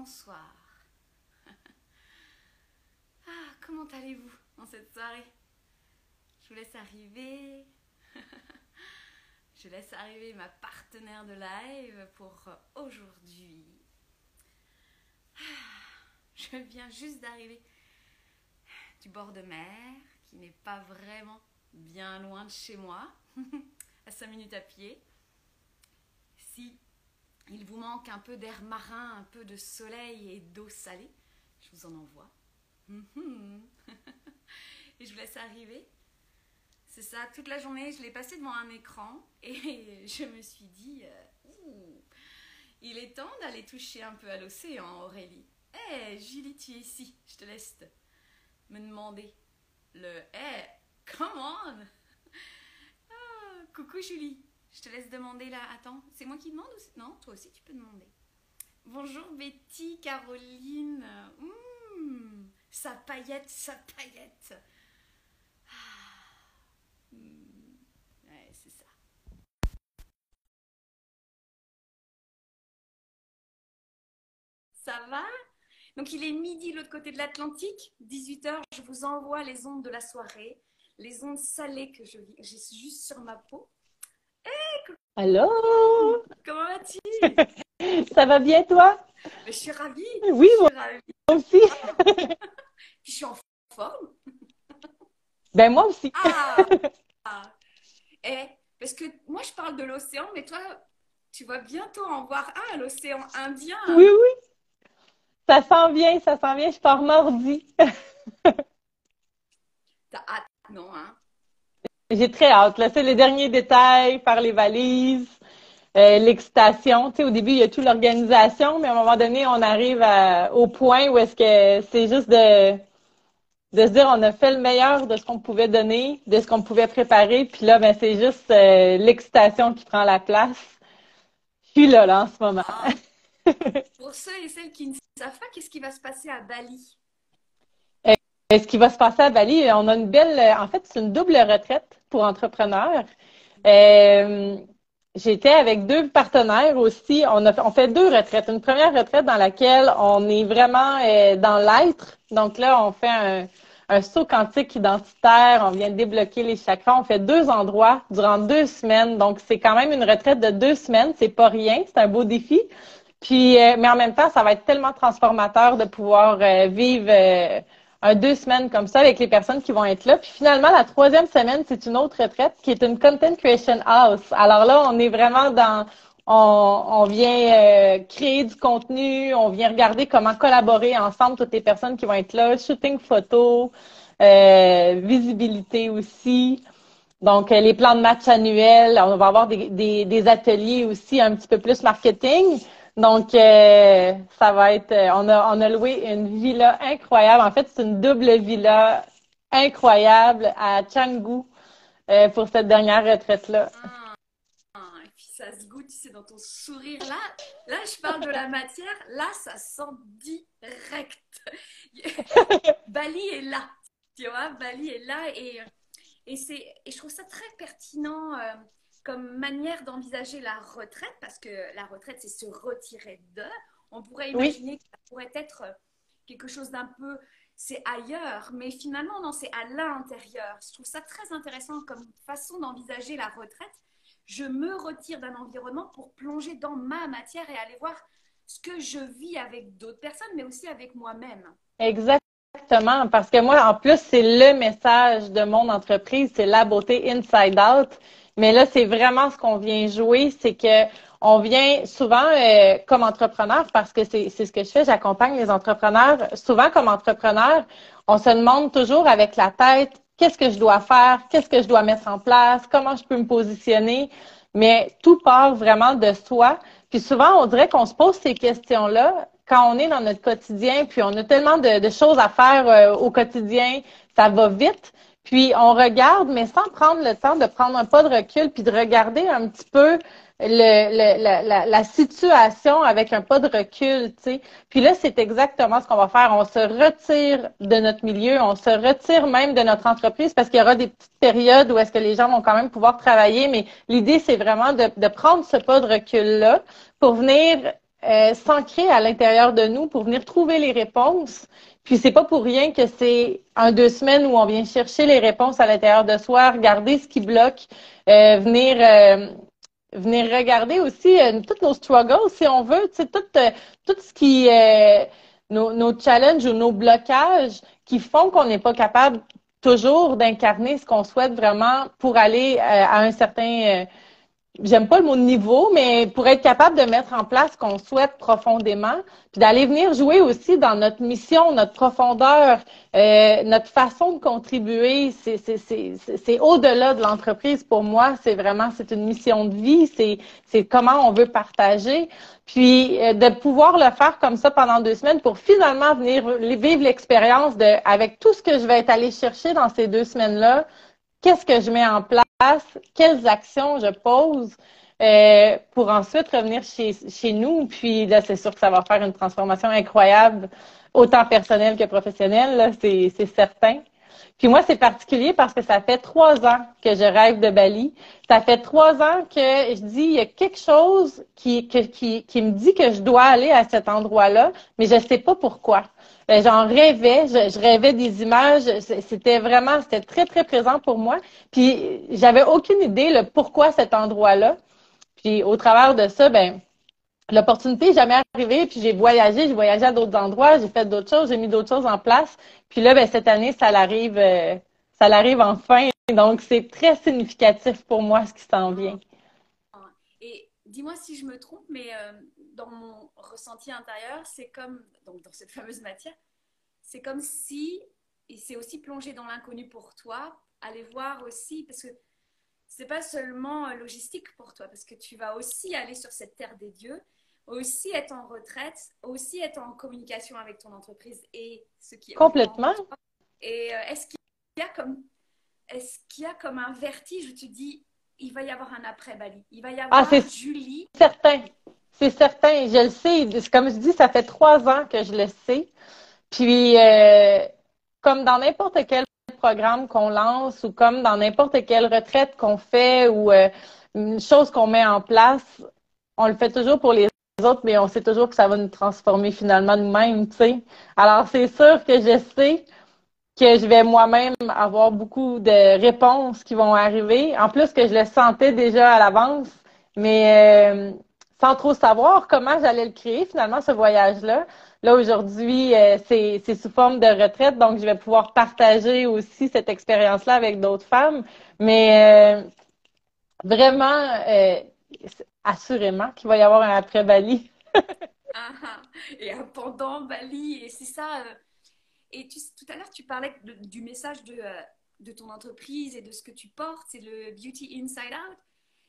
bonsoir. ah, comment allez-vous en cette soirée? Je vous laisse arriver. Je laisse arriver ma partenaire de live pour aujourd'hui. Ah, je viens juste d'arriver du bord de mer, qui n'est pas vraiment bien loin de chez moi, à 5 minutes à pied. Si il vous manque un peu d'air marin, un peu de soleil et d'eau salée, je vous en envoie. et je vous laisse arriver. C'est ça, toute la journée, je l'ai passé devant un écran et je me suis dit, euh, il est temps d'aller toucher un peu à l'océan, Aurélie. Hé, hey, Julie, tu es ici, je te laisse me demander le Hé, hey, come on ah, Coucou Julie, je te laisse demander là. Attends, c'est moi qui demande ou Non, toi aussi tu peux demander. Bonjour Betty, Caroline. Mmh, sa paillette, sa paillette. Ah, mmh, ouais, c'est ça. Ça va? Donc il est midi de l'autre côté de l'Atlantique, 18h, je vous envoie les ondes de la soirée, les ondes salées que j'ai juste sur ma peau. Allô Comment vas-tu? Ça va bien, toi? Je suis ravie. Oui, je moi ravie. aussi. je suis en forme. Ben, moi aussi. Ah, ah. Eh, parce que moi, je parle de l'océan, mais toi, tu vas bientôt en voir un, l'océan Indien. Oui, oui. Ça sent bien, ça sent bien. Je pars mardi. T'as hâte, non, hein? J'ai très hâte. Là, c'est les derniers détails, faire les valises, euh, l'excitation. Tu sais, au début, il y a toute l'organisation, mais à un moment donné, on arrive à, au point où est-ce que c'est juste de, de se dire on a fait le meilleur de ce qu'on pouvait donner, de ce qu'on pouvait préparer, puis là, ben c'est juste euh, l'excitation qui prend la place. Je suis là, là, en ce moment. Ah. Pour ceux et celles qui ne savent pas, qu'est-ce qui va se passer à Bali? Ce qui va se passer à Bali, on a une belle, en fait, c'est une double retraite pour entrepreneurs. Euh, J'étais avec deux partenaires aussi. On a on fait deux retraites. Une première retraite dans laquelle on est vraiment euh, dans l'être. Donc là, on fait un, un saut quantique identitaire. On vient débloquer les chakras. On fait deux endroits durant deux semaines. Donc c'est quand même une retraite de deux semaines. C'est pas rien. C'est un beau défi. Puis, euh, mais en même temps, ça va être tellement transformateur de pouvoir vivre un deux semaines comme ça avec les personnes qui vont être là. Puis finalement, la troisième semaine, c'est une autre retraite qui est une Content Creation House. Alors là, on est vraiment dans, on, on vient euh, créer du contenu, on vient regarder comment collaborer ensemble toutes les personnes qui vont être là, shooting photo, euh, visibilité aussi. Donc, les plans de match annuels, on va avoir des, des ateliers aussi un petit peu plus marketing. Donc, euh, ça va être, on a, on a loué une villa incroyable. En fait, c'est une double villa incroyable à Canggu euh, pour cette dernière retraite-là. Ah, et puis ça se goûte, c'est dans ton sourire là. Là, je parle de la matière. Là, ça sent direct. Bali est là. Tu vois, Bali est là et, et, c'est, et je trouve ça très pertinent. Euh, comme manière d'envisager la retraite, parce que la retraite, c'est se retirer de. On pourrait imaginer oui. que ça pourrait être quelque chose d'un peu, c'est ailleurs, mais finalement, non, c'est à l'intérieur. Je trouve ça très intéressant comme façon d'envisager la retraite. Je me retire d'un environnement pour plonger dans ma matière et aller voir ce que je vis avec d'autres personnes, mais aussi avec moi-même. Exactement, parce que moi, en plus, c'est le message de mon entreprise, c'est la beauté inside out. Mais là, c'est vraiment ce qu'on vient jouer, c'est que on vient souvent euh, comme entrepreneur, parce que c'est ce que je fais, j'accompagne les entrepreneurs. Souvent comme entrepreneur, on se demande toujours avec la tête, qu'est-ce que je dois faire, qu'est-ce que je dois mettre en place, comment je peux me positionner. Mais tout part vraiment de soi. Puis souvent, on dirait qu'on se pose ces questions-là quand on est dans notre quotidien, puis on a tellement de, choses à faire euh, au quotidien, ça va vite. Puis on regarde, mais sans prendre le temps de prendre un pas de recul, puis de regarder un petit peu la, situation avec un pas de recul, tu sais. Puis là, c'est exactement ce qu'on va faire. On se retire de notre milieu, on se retire même de notre entreprise parce qu'il y aura des petites périodes où est-ce que les gens vont quand même pouvoir travailler. Mais l'idée, c'est vraiment de, de prendre ce pas de recul-là pour venir euh, s'ancrer à l'intérieur de nous pour venir trouver les réponses. Puis c'est pas pour rien que c'est un deux semaines où on vient chercher les réponses à l'intérieur de soi, regarder ce qui bloque, euh, venir euh, venir regarder aussi euh, tous nos struggles, si on veut, tu tout, tout ce qui nos, nos challenges ou nos blocages qui font qu'on n'est pas capable toujours d'incarner ce qu'on souhaite vraiment pour aller à un certain j'aime pas le mot niveau, mais pour être capable de mettre en place ce qu'on souhaite profondément, puis d'aller venir jouer aussi dans notre mission, notre profondeur, euh, notre façon de contribuer, c'est au-delà de l'entreprise pour moi. C'est vraiment, c'est une mission de vie, c'est comment on veut partager. Puis euh, de pouvoir le faire comme ça pendant deux semaines pour finalement venir vivre l'expérience de, avec tout ce que je vais être allé chercher dans ces deux semaines-là, qu'est-ce que je mets en place quelles actions je pose euh, pour ensuite revenir chez, nous. Puis là, c'est sûr que ça va faire une transformation incroyable, autant personnelle que professionnelle, c'est certain. Puis moi, c'est particulier parce que ça fait trois ans que je rêve de Bali. Ça fait trois ans que je dis, il y a quelque chose qui me dit que je dois aller à cet endroit-là, mais je ne sais pas pourquoi. Ben, j'en rêvais, je, rêvais des images, c'était vraiment, c'était très, très présent pour moi. Puis j'avais aucune idée le pourquoi cet endroit-là. Puis au travers de ça, ben l'opportunité n'est jamais arrivée, puis j'ai voyagé, j'ai voyagé à d'autres endroits, j'ai fait d'autres choses, j'ai mis d'autres choses en place. Puis là, ben, cette année, ça l'arrive, euh, ça l'arrive enfin. Donc, c'est très significatif pour moi ce qui s'en vient. Et dis-moi si je me trompe, mais euh, dans mon ressenti intérieur, c'est comme, donc dans cette fameuse matière, c'est comme si, et c'est aussi plongé dans l'inconnu pour toi, aller voir aussi, parce que c'est pas seulement euh, logistique pour toi, parce que tu vas aussi aller sur cette terre des dieux, aussi être en retraite, aussi être en communication avec ton entreprise et ce qui est complètement. Et euh, est-ce qu'il y a comme est-ce qu'il y a comme un vertige où tu dis il va y avoir un après Bali, il va y avoir ah, Julie. Certain, c'est certain, je le sais. Comme je dis, ça fait trois ans que je le sais. Puis, euh, comme dans n'importe quel programme qu'on lance ou comme dans n'importe quelle retraite qu'on fait ou euh, une chose qu'on met en place, on le fait toujours pour les autres, mais on sait toujours que ça va nous transformer finalement nous-mêmes, tu sais. Alors, c'est sûr que je sais que je vais moi-même avoir beaucoup de réponses qui vont arriver. En plus que je le sentais déjà à l'avance, mais euh, sans trop savoir comment j'allais le créer, finalement, ce voyage-là. Là, aujourd'hui, euh, c'est sous forme de retraite, donc je vais pouvoir partager aussi cette expérience-là avec d'autres femmes. Mais euh, vraiment, euh, assurément qu'il va y avoir un après Bali. Ah, ah. et un pendant Bali, et c'est ça. et tout à l'heure, tu parlais du message de, de ton entreprise et de ce que tu portes, c'est le Beauty Inside Out.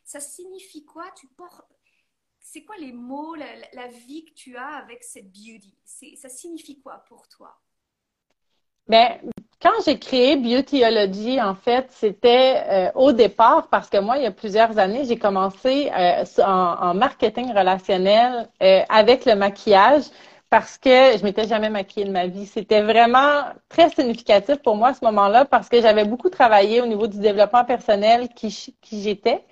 Ça signifie quoi? Tu portes c'est quoi les mots, la, vie que tu as avec cette beauty? Ça signifie quoi pour toi? Ben, quand j'ai créé Beautyology, en fait, c'était euh, au départ parce que moi, il y a plusieurs années, j'ai commencé euh, en, marketing relationnel euh, avec le maquillage parce que je m'étais jamais maquillée de ma vie. C'était vraiment très significatif pour moi à ce moment-là parce que j'avais beaucoup travaillé au niveau du développement personnel qui j'étais.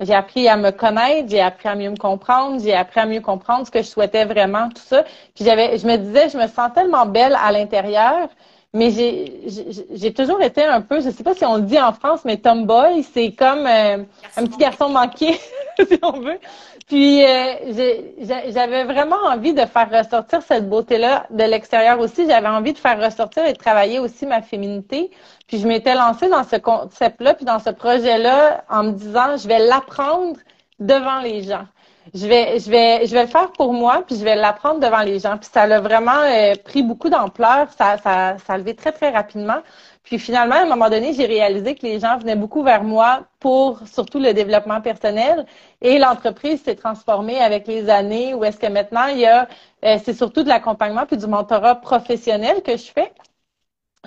J'ai appris à me connaître, j'ai appris à mieux me comprendre, j'ai appris à mieux comprendre ce que je souhaitais vraiment, tout ça. Puis j'avais, je me disais, je me sens tellement belle à l'intérieur, mais j'ai, toujours été un peu, je sais pas si on le dit en France, mais tomboy, c'est comme euh, un petit garçon manqué, si on veut. Puis euh, j'avais vraiment envie de faire ressortir cette beauté-là de l'extérieur aussi. J'avais envie de faire ressortir et de travailler aussi ma féminité. Puis je m'étais lancée dans ce concept-là, puis dans ce projet-là, en me disant, je vais l'apprendre devant les gens. Je vais, je vais, je vais le faire pour moi, puis je vais l'apprendre devant les gens. Puis ça a vraiment euh, pris beaucoup d'ampleur. Ça, ça, ça a levé très, très rapidement. Puis finalement, à un moment donné, j'ai réalisé que les gens venaient beaucoup vers moi pour surtout le développement personnel. Et l'entreprise s'est transformée avec les années où est-ce que maintenant, il y a, euh, c'est surtout de l'accompagnement puis du mentorat professionnel que je fais.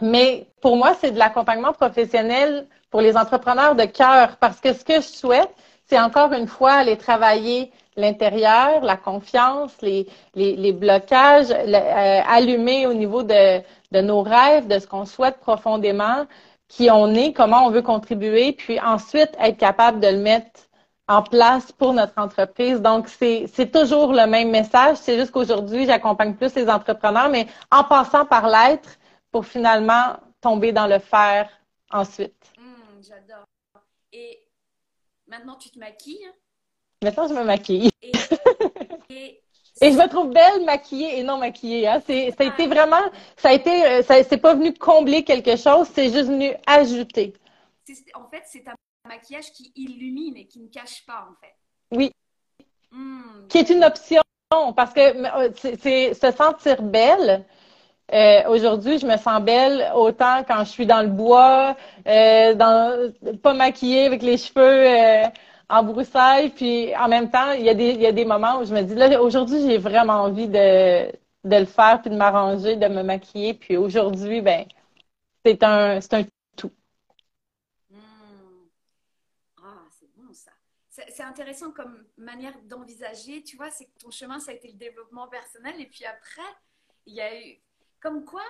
Mais pour moi, c'est de l'accompagnement professionnel pour les entrepreneurs de cœur parce que ce que je souhaite, c'est encore une fois aller travailler l'intérieur, la confiance, les, blocages, euh, allumer au niveau de, nos rêves, de ce qu'on souhaite profondément, qui on est, comment on veut contribuer, puis ensuite être capable de le mettre en place pour notre entreprise. Donc, c'est toujours le même message. C'est juste qu'aujourd'hui, j'accompagne plus les entrepreneurs, mais en passant par l'être pour finalement tomber dans le faire ensuite. Hum, j'adore. Maintenant, tu te maquilles? Maintenant, je me maquille. Et, et, je me trouve belle maquillée et non maquillée. Hein. C'est, ça a été vraiment, ça a été, euh, ça, c'est pas venu combler quelque chose, c'est juste venu ajouter. En fait, c'est un maquillage qui illumine et qui ne cache pas, en fait. Oui. Hmm. Qui est une option parce que euh, c'est se sentir belle. Euh, aujourd'hui, je me sens belle autant quand je suis dans le bois, euh, pas maquillée avec les cheveux en broussailles. Puis en même temps, il y, a des, moments où je me dis, là, aujourd'hui, j'ai vraiment envie de, le faire, puis de m'arranger, de me maquiller. Puis aujourd'hui, ben, c'est un, c'est un c'est intéressant comme manière d'envisager, tu vois, c'est que ton chemin, ça a été le développement personnel. Et puis après, il y a eu. Comme quoi,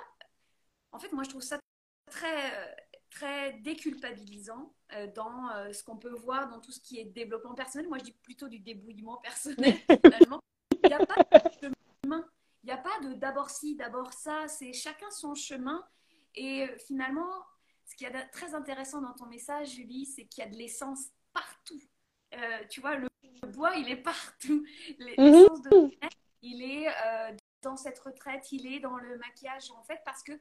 en fait, moi, je trouve ça très, très déculpabilisant euh, dans euh, ce qu'on peut voir dans tout ce qui est développement personnel. Moi, je dis plutôt du débrouillement personnel, finalement. Il n'y a pas de chemin. Il n'y a pas de d'abord ci, d'abord ça. C'est chacun son chemin. Et euh, finalement, ce qui est très intéressant dans ton message, Julie, c'est qu'il y a de l'essence partout. Euh, tu vois, le, bois, il est partout. Mhm. L'essence de il est dans cette retraite, il est dans le maquillage, en fait, parce que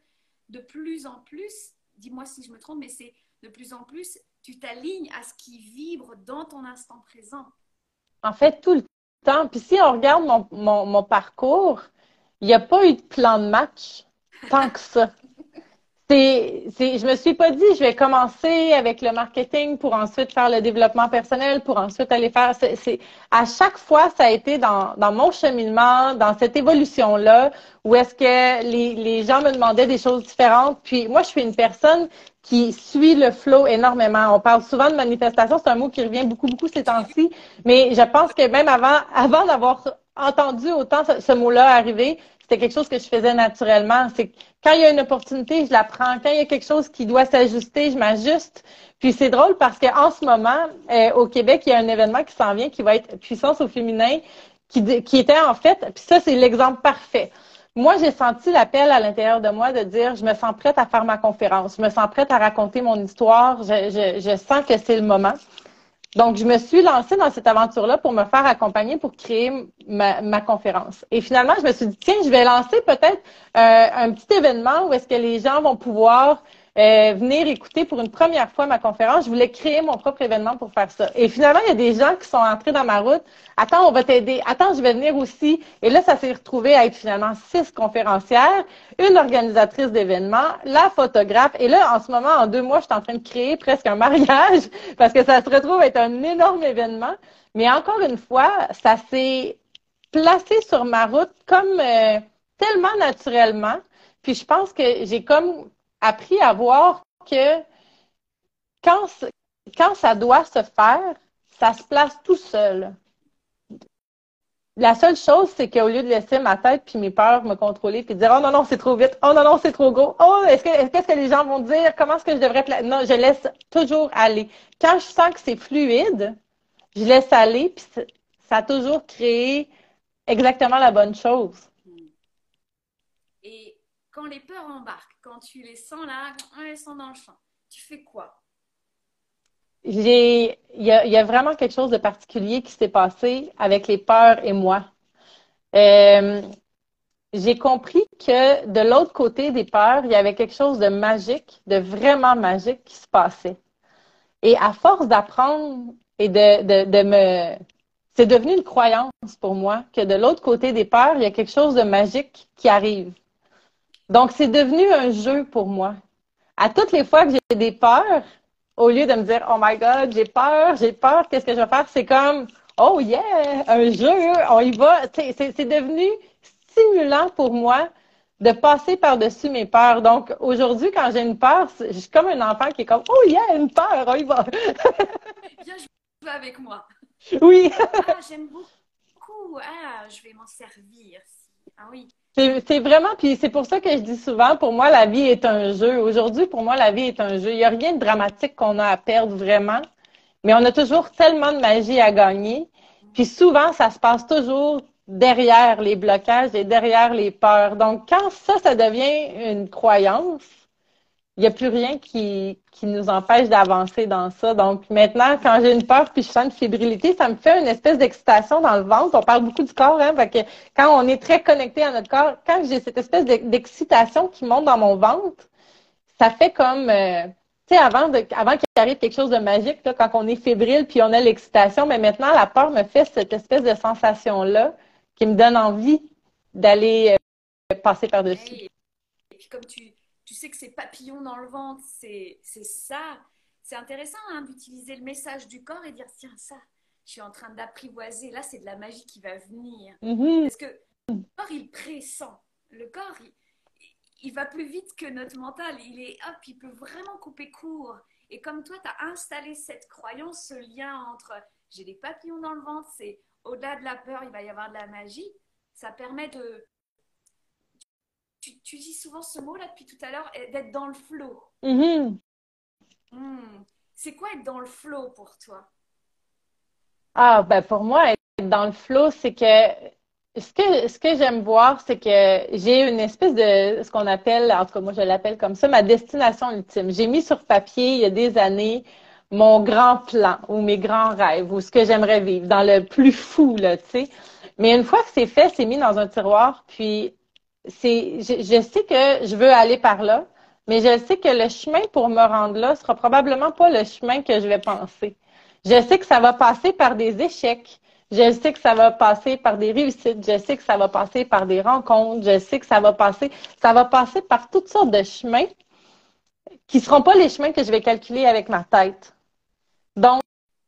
de plus en plus, dis-moi si je me trompe, mais c'est de plus en plus, tu t'alignes à ce qui vibre dans ton instant présent. En fait, tout le temps. Puis si on regarde mon, mon, mon parcours, il n'y a pas eu de plan de match tant que ça. c'est, c'est, je me suis pas dit, je vais commencer avec le marketing pour ensuite faire le développement personnel, pour ensuite aller faire. C'est, à chaque fois, ça a été dans, dans mon cheminement, dans cette évolution-là, où est-ce que les, les gens me demandaient des choses différentes. Puis moi, je suis une personne qui suit le flow énormément. On parle souvent de manifestation, c'est un mot qui revient beaucoup, beaucoup ces temps-ci. Mais je pense que même avant, avant d'avoir entendu autant ce, ce mot-là arriver, c'était quelque chose que je faisais naturellement. C'est quand il y a une opportunité, je la prends. Quand il y a quelque chose qui doit s'ajuster, je m'ajuste. Puis c'est drôle parce qu'en ce moment, euh, au Québec, il y a un événement qui s'en vient qui va être puissance au féminin, qui, était en fait, puis ça, c'est l'exemple parfait. Moi, j'ai senti l'appel à l'intérieur de moi de dire, je me sens prête à faire ma conférence, je me sens prête à raconter mon histoire, je sens que c'est le moment. Donc, je me suis lancée dans cette aventure-là pour me faire accompagner pour créer ma, conférence. Et finalement, je me suis dit, tiens, je vais lancer peut-être euh, un petit événement où est-ce que les gens vont pouvoir euh, venir écouter pour une première fois ma conférence. Je voulais créer mon propre événement pour faire ça. Et finalement, il y a des gens qui sont entrés dans ma route. Attends, on va t'aider. Attends, je vais venir aussi. Et là, ça s'est retrouvé à être finalement six conférencières, une organisatrice d'événements, la photographe. Et là, en ce moment, en deux mois, je suis en train de créer presque un mariage parce que ça se retrouve être un énorme événement. Mais encore une fois, ça s'est placé sur ma route comme euh, tellement naturellement. Puis je pense que j'ai comme appris à voir que quand, quand ça doit se faire, ça se place tout seul. La seule chose, c'est qu'au lieu de laisser ma tête puis mes peurs me contrôler puis dire oh non non c'est trop vite, oh non non c'est trop gros, oh est-ce que qu'est-ce que les gens vont dire, comment est-ce que je devrais non je laisse toujours aller. Quand je sens que c'est fluide, je laisse aller puis ça a toujours créé exactement la bonne chose. Quand les peurs embarquent quand tu les sens là, elles sont dans le champ. Tu fais quoi? Il y a, vraiment quelque chose de particulier qui s'est passé avec les peurs et moi. Euh, j'ai compris que de l'autre côté des peurs, il y avait quelque chose de magique, de vraiment magique qui se passait. Et à force d'apprendre et de, de, de me... C'est devenu une croyance pour moi que de l'autre côté des peurs, il y a quelque chose de magique qui arrive. Donc, c'est devenu un jeu pour moi. À toutes les fois que j'ai des peurs, au lieu de me dire, oh my God, j'ai peur, j'ai peur, qu'est-ce que je vais faire? C'est comme, oh yeah, un jeu, on y va. C'est devenu stimulant pour moi de passer par-dessus mes peurs. Donc, aujourd'hui, quand j'ai une peur, je suis comme un enfant qui est comme, oh yeah, une peur, on y va. Viens jouer avec moi. Oui. ah, j'aime beaucoup. Ah, je vais m'en servir. Ah oui. C'est vraiment, puis c'est pour ça que je dis souvent, pour moi, la vie est un jeu. Aujourd'hui, pour moi, la vie est un jeu. Il n'y a rien de dramatique qu'on a à perdre vraiment, Mais on a toujours tellement de magie à gagner. Puis souvent, ça se passe toujours derrière les blocages et derrière les peurs. Donc, quand ça, ça devient une croyance, il n'y a plus rien qui, qui nous empêche d'avancer dans ça. Donc maintenant, quand j'ai une peur puis je sens une fébrilité, ça me fait une espèce d'excitation dans le ventre. On parle beaucoup du corps, hein, que quand on est très connecté à notre corps, quand j'ai cette espèce d'excitation qui monte dans mon ventre, ça fait comme euh, tu sais, avant, de, avant qu'il arrive quelque chose de magique, là, quand on est fébrile puis on a l'excitation, mais maintenant la peur me fait cette espèce de sensation-là qui me donne envie d'aller euh, passer par-dessus. Et puis comme tu tu sais que ces papillons dans le ventre, c'est ça. C'est intéressant hein, d'utiliser le message du corps et dire tiens, ça, je suis en train d'apprivoiser. Là, c'est de la magie qui va venir. Mm-hmm. Parce que le corps, il pressent. Le corps, il, va plus vite que notre mental. Il est hop, il peut vraiment couper court. Et comme toi, tu as installé cette croyance, ce lien entre j'ai des papillons dans le ventre, c'est au-delà de la peur, il va y avoir de la magie. Ça permet de, tu, dis souvent ce mot-là depuis tout à l'heure, d'être dans le flow. Mm-hmm. Hmm. C'est quoi être dans le flow pour toi? Ah, ben pour moi, être dans le flow, c'est que ce que, ce que j'aime voir, c'est que j'ai une espèce de ce qu'on appelle, en tout cas moi je l'appelle comme ça, ma destination ultime. J'ai mis sur papier il y a des années mon grand plan ou mes grands rêves ou ce que j'aimerais vivre dans le plus fou, là, tu sais. Mais une fois que c'est fait, c'est mis dans un tiroir, puis c'est, je, sais que je veux aller par là, mais je sais que le chemin pour me rendre là sera probablement pas le chemin que je vais penser. Je sais que ça va passer par des échecs. Je sais que ça va passer par des réussites. Je sais que ça va passer par des rencontres. Je sais que ça va passer, ça va passer par toutes sortes de chemins qui seront pas les chemins que je vais calculer avec ma tête. Donc,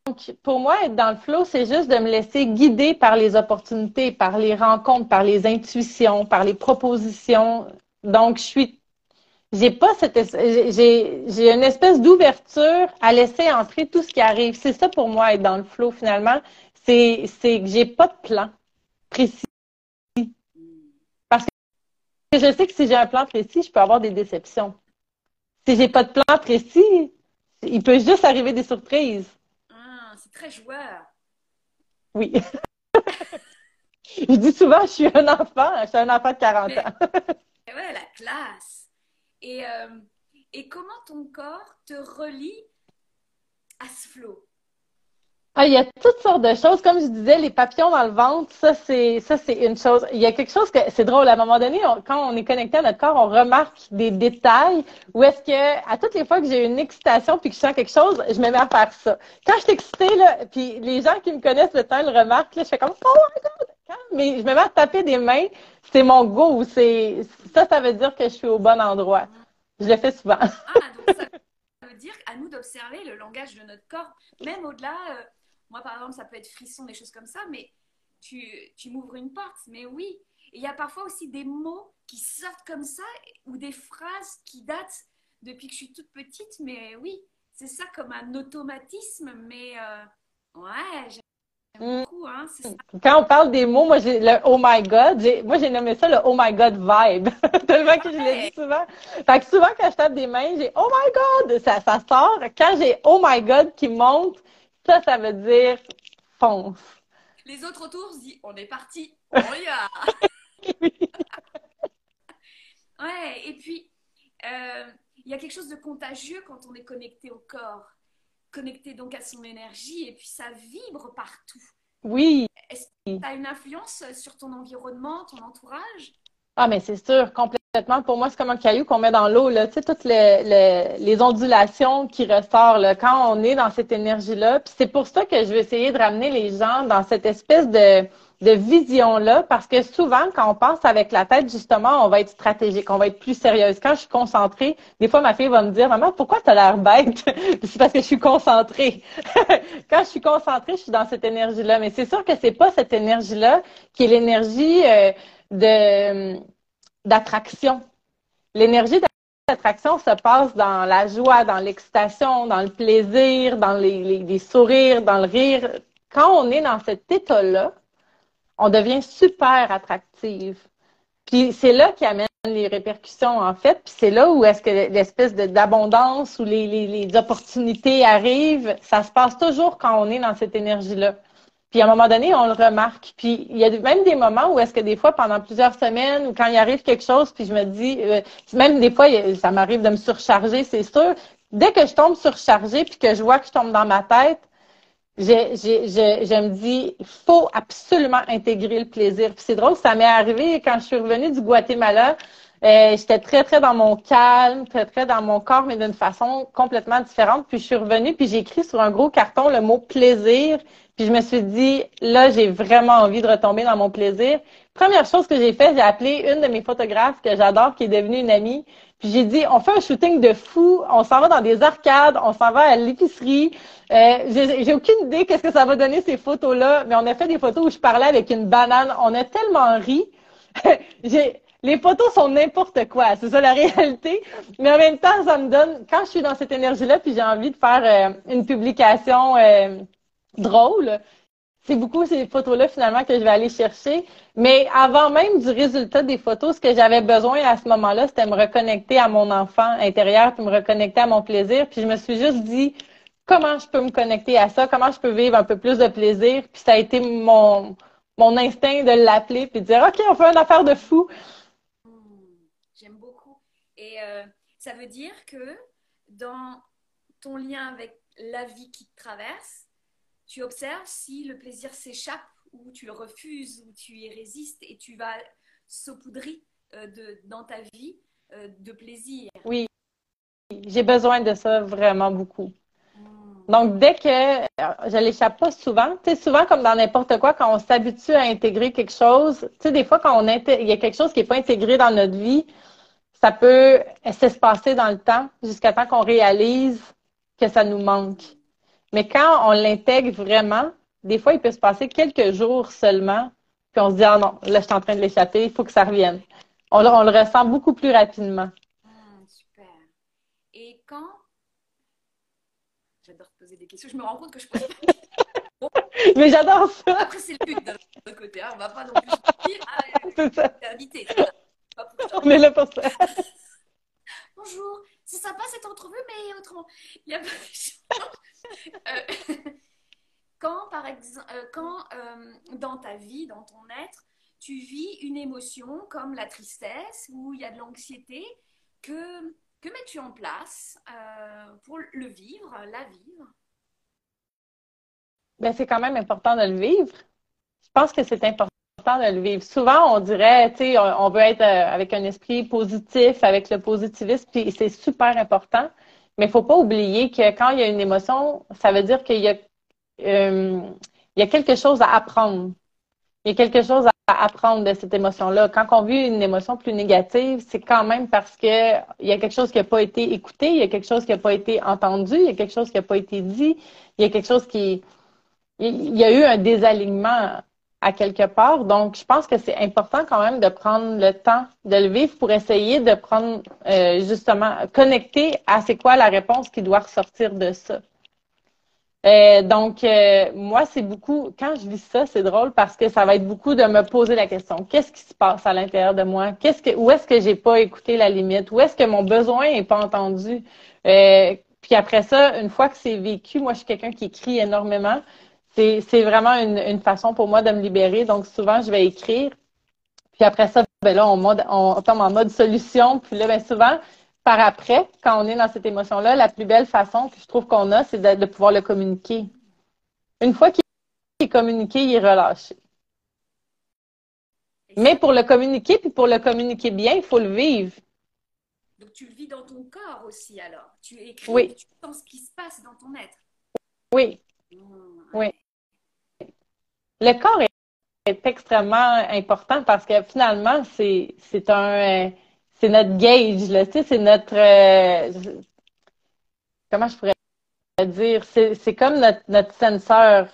donc, pour moi, être dans le flow, c'est juste de me laisser guider par les opportunités, par les rencontres, par les intuitions, par les propositions. Donc, je suis, j'ai pas cette, j'ai, j'ai une espèce d'ouverture à laisser entrer tout ce qui arrive. C'est ça pour moi, être dans le flow, finalement. C'est, c'est que j'ai pas de plan précis. Parce que je sais que si j'ai un plan précis, je peux avoir des déceptions. Si j'ai pas de plan précis, il peut juste arriver des surprises très joueur. Oui. je dis souvent, je suis un enfant, je suis un enfant de 40 ans. ouais, la classe. Et, euh, et comment ton corps te relie à ce flot? Ah, il y a toutes sortes de choses. Comme je disais, les papillons dans le ventre, ça, c'est, ça, c'est une chose. Il y a quelque chose que, c'est drôle. À un moment donné, quand on est connecté à notre corps, on remarque des détails où est-ce que, à toutes les fois que j'ai une excitation puis que je sens quelque chose, je me mets à faire ça. Quand je suis excitée, là, puis les gens qui me connaissent le temps le remarquent, là, je fais comme, oh my god! Mais je me mets à taper des mains, c'est mon go. C'est, ça, ça veut dire que je suis au bon endroit. Je le fais souvent. Ah, donc ça veut dire à nous d'observer le langage de notre corps, même au-delà, euh, moi, par exemple, ça peut être frisson, des choses comme ça, mais tu, tu m'ouvres une porte. Mais oui. Et il y a parfois aussi des mots qui sortent comme ça ou des phrases qui datent depuis que je suis toute petite. Mais oui, c'est ça comme un automatisme. Mais euh, ouais, j'aime mm. beaucoup. Hein, Quand on parle des mots, moi, j'ai le Oh my God. Moi, j'ai nommé ça le Oh my God vibe. Tellement que je l'ai dit souvent. Fait que souvent, quand je tape des mains, j'ai Oh my God. Ça, ça sort. Quand j'ai Oh my God qui monte, ça, ça veut dire fonce. Les autres autour se disent on est parti, on y va. ouais, et puis euh, il y a quelque chose de contagieux quand on est connecté au corps, connecté donc à son énergie, et puis ça vibre partout. Oui. Est-ce que tu as une influence sur ton environnement, ton entourage? Ah, mais c'est sûr, complètement pour moi, c'est comme un caillou qu'on met dans l'eau. Tu sais, toutes les, les, ondulations qui ressortent, là, quand on est dans cette énergie-là. Puis c'est pour ça que je vais essayer de ramener les gens dans cette espèce de, de vision-là, parce que souvent, quand on pense avec la tête, justement, on va être stratégique, on va être plus sérieuse. Quand je suis concentrée, des fois, ma fille va me dire, maman, pourquoi tu as l'air bête? c'est parce que je suis concentrée. quand je suis concentrée, je suis dans cette énergie-là. Mais c'est sûr que c'est pas cette énergie-là qui est l'énergie euh, de d'attraction. L'énergie d'attraction se passe dans la joie, dans l'excitation, dans le plaisir, dans les, sourires, dans le rire. Quand on est dans cet état-là, on devient super attractive. Puis c'est là qui amène les répercussions, en fait. Puis c'est là où est-ce que l'espèce d'abondance ou les, les, les, opportunités arrivent. Ça se passe toujours quand on est dans cette énergie-là. Puis à un moment donné, on le remarque. Puis il y a même des moments où est-ce que des fois, pendant plusieurs semaines, ou quand il arrive quelque chose, puis je me dis, euh, même des fois, ça m'arrive de me surcharger, c'est sûr. Dès que je tombe surchargée, puis que je vois que je tombe dans ma tête, je, je, je, je me dis, il faut absolument intégrer le plaisir. Puis c'est drôle, ça m'est arrivé quand je suis revenue du Guatemala. Euh, j'étais très, très dans mon calme, très, très dans mon corps, mais d'une façon complètement différente. Puis je suis revenue, puis j'ai écrit sur un gros carton le mot plaisir. Puis je me suis dit, là, j'ai vraiment envie de retomber dans mon plaisir. Première chose que j'ai fait, j'ai appelé une de mes photographes que j'adore, qui est devenue une amie. Puis j'ai dit, on fait un shooting de fou, on s'en va dans des arcades, on s'en va à l'épicerie. Euh, j'ai aucune idée qu'est-ce que ça va donner ces photos-là, mais on a fait des photos où je parlais avec une banane. On a tellement ri. j'ai les photos sont n'importe quoi, c'est ça la réalité. Mais en même temps, ça me donne, quand je suis dans cette énergie-là, puis j'ai envie de faire euh, une publication euh, drôle, c'est beaucoup ces photos-là finalement que je vais aller chercher. Mais avant même du résultat des photos, ce que j'avais besoin à ce moment-là, c'était me reconnecter à mon enfant intérieur, puis me reconnecter à mon plaisir. Puis je me suis juste dit comment je peux me connecter à ça, comment je peux vivre un peu plus de plaisir? Puis ça a été mon mon instinct de l'appeler puis de dire ok, on fait une affaire de fou. Et euh, ça veut dire que dans ton lien avec la vie qui te traverse, tu observes si le plaisir s'échappe ou tu le refuses ou tu y résistes et tu vas saupoudrer euh, de, dans ta vie euh, de plaisir. Oui, j'ai besoin de ça vraiment beaucoup. Hmm. Donc, dès que je l'échappe pas souvent, tu sais, souvent comme dans n'importe quoi, quand on s'habitue à intégrer quelque chose, tu sais, des fois, quand on il y a quelque chose qui n'est pas intégré dans notre vie, ça peut s'espacer dans le temps jusqu'à temps qu'on réalise que ça nous manque. Mais quand on l'intègre vraiment, des fois, il peut se passer quelques jours seulement, puis on se dit, ah non, là, je suis en train de l'échapper, il faut que ça revienne. On, le ressent beaucoup plus rapidement. Ah, super. Et quand. J'adore poser des questions, je me rends compte que je pose pas. Mais j'adore ça. Après, c'est le but de l'autre côté. Hein. On va pas non plus dire, ah, c'est ça. invité. On est là pour ça. Bonjour, c'est sympa cette entrevue, mais autrement, il y a euh, quand, par exemple, euh, quand euh, dans ta vie, dans ton être, tu vis une émotion comme la tristesse ou il y a de l'anxiété, que, que mets-tu en place pour le vivre, la vivre? Ben, C'est quand même important de le vivre. Je pense que c'est important de le vivre. Souvent, on dirait, tu sais, on veut être euh, avec un esprit positif, avec le positivisme, puis c'est super important. Mais il faut pas oublier que quand il y a une émotion, ça veut dire qu'il y a, euh, y a quelque chose à apprendre. Il y a quelque chose à apprendre de cette émotion-là. Quand on vit une émotion plus négative, c'est quand même parce que il y a quelque chose qui n'a pas été écouté, il y a quelque chose qui n'a pas été entendu, il y a quelque chose qui n'a pas été dit, il y a quelque chose qui, il y a eu un désalignement à quelque part. Donc, je pense que c'est important quand même de prendre le temps de le vivre pour essayer de prendre euh, justement connecter à c'est quoi la réponse qui doit ressortir de ça. Euh, donc, euh, moi, c'est beaucoup, quand je vis ça, c'est drôle parce que ça va être beaucoup de me poser la question, qu'est-ce qui se passe à l'intérieur de moi? Qu'est-ce que, où est-ce que j'ai pas écouté la limite? Où est-ce que mon besoin n'est pas entendu? puis après ça, une fois que c'est vécu, moi, je suis quelqu'un qui écrit énormément c'est vraiment une, façon pour moi de me libérer. Donc, souvent, je vais écrire. Puis après ça, ben là, on, on tombe en mode solution. Puis là, ben souvent, par après, quand on est dans cette émotion-là, la plus belle façon que je trouve qu'on a, c'est de, pouvoir le communiquer. Une fois qu'il est communiqué, il est relâché. Mais pour le communiquer, puis pour le communiquer bien, il faut le vivre. Donc tu le vis dans ton corps aussi alors. Tu écris, oui. tu sens ce qui se passe dans ton être. Oui. Mmh. Oui le corps est, extrêmement important parce que finalement, c'est, c'est un euh, c'est notre gauge, là, tu sais, c'est notre euh, comment je pourrais dire, c'est, c'est comme notre, notre senseur.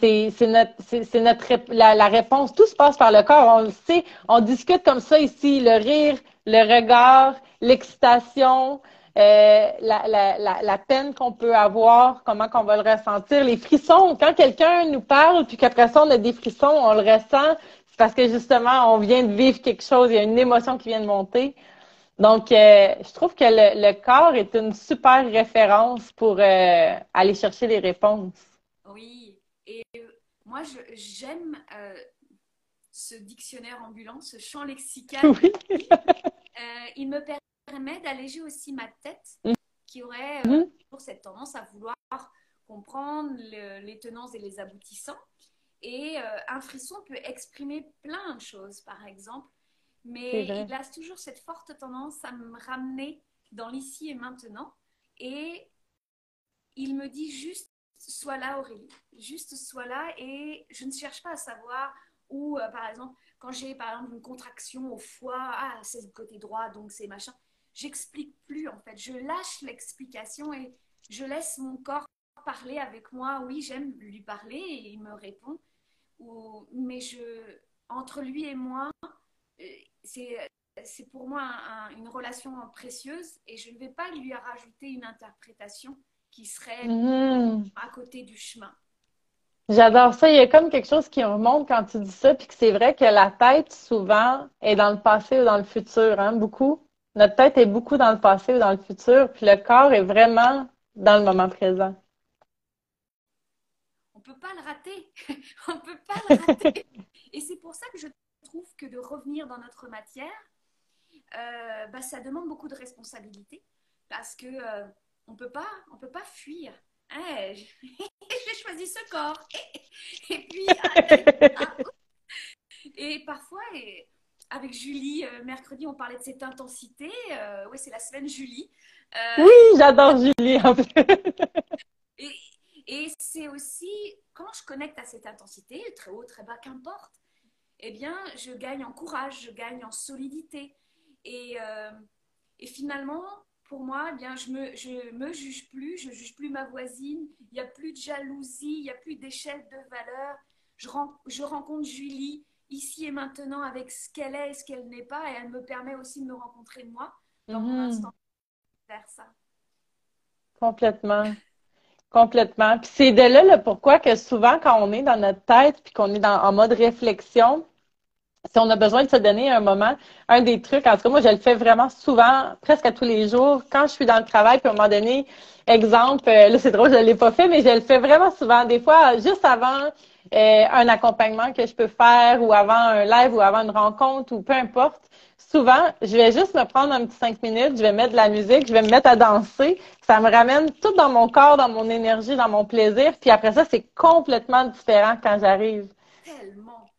C'est, c'est notre, c'est, notre la, la, réponse. Tout se passe par le corps. On le sait. On discute comme ça ici. Le rire, le regard, l'excitation, euh, la, la, la, peine qu'on peut avoir, comment qu'on va le ressentir, les frissons. Quand quelqu'un nous parle, puis qu'après ça, on a des frissons, on le ressent, c'est parce que justement, on vient de vivre quelque chose, il y a une émotion qui vient de monter. Donc, euh, je trouve que le, le, corps est une super référence pour euh, aller chercher les réponses. Oui, et moi, j'aime ce dictionnaire ambulant, ce champ lexical. Oui. il me permet permet d'alléger aussi ma tête, mm. qui aurait euh, mm-hmm. cette tendance à vouloir comprendre les tenants et les aboutissants. Et euh, un frisson peut exprimer plein de choses, par exemple, mais il a toujours cette forte tendance à me ramener dans l'ici et maintenant. Et il me dit juste, sois là, Aurélie, juste sois là, et je ne cherche pas à savoir où, euh, par exemple, quand j'ai par exemple une contraction au foie, ah, c'est le côté droit, donc c'est machin j'explique plus en fait. Je lâche l'explication et je laisse mon corps parler avec moi. Oui, j'aime lui parler et il me répond. Ou, mais je, entre lui et moi, euh, c'est, c'est pour moi une relation précieuse et je ne vais pas lui rajouter une interprétation qui serait mhm. à côté du chemin. J'adore ça. Il y a comme quelque chose qui remonte quand tu dis ça, puis que c'est vrai que la tête, souvent, est dans le passé ou dans le futur, hein, beaucoup. Notre tête est beaucoup dans le passé ou dans le futur, puis le corps est vraiment dans le moment présent. On ne peut pas le rater. On ne peut pas le rater. Et c'est pour ça que je trouve que de revenir dans notre matière, euh, bah, ça demande beaucoup de responsabilité parce que euh, on peut pas, on peut pas fuir. Hein, j'ai choisi ce corps. Et, puis, ah, et parfois, et, avec Julie, euh, mercredi, on parlait de cette intensité. Euh, oui, c'est la semaine Julie. Euh, oui, j'adore Julie. et, et c'est aussi, quand je connecte à cette intensité, très haut, très bas, qu'importe, eh bien, je gagne en courage, je gagne en solidité. Et, et finalement, pour moi, eh bien, je me, je me juge plus, je juge plus ma voisine, il n'y a plus de jalousie, il n'y a plus d'échelle de valeur. Je, je rencontre Julie, ici et maintenant avec ce qu'elle est et ce qu'elle n'est pas. Et elle me permet aussi de me rencontrer moi dans mon mhm. instant faire ça. Complètement. Complètement. Puis c'est de là le pourquoi que souvent, quand on est dans notre tête puis qu'on est dans, en mode réflexion, si on a besoin de se donner un moment, un des trucs, en tout cas, moi, je le fais vraiment souvent, presque à tous les jours, quand je suis dans le travail, puis à un moment donné, exemple, euh, là, c'est drôle, je ne l'ai pas fait, mais je le fais vraiment souvent. Des fois, juste avant un accompagnement que je peux faire ou avant un live ou avant une rencontre ou peu importe. Souvent, je vais juste me prendre un petit cinq minutes, je vais mettre de la musique, je vais me mettre à danser. Ça me ramène tout dans mon corps, dans mon énergie, dans mon plaisir. Puis après ça, c'est complètement différent quand j'arrive. Tellement.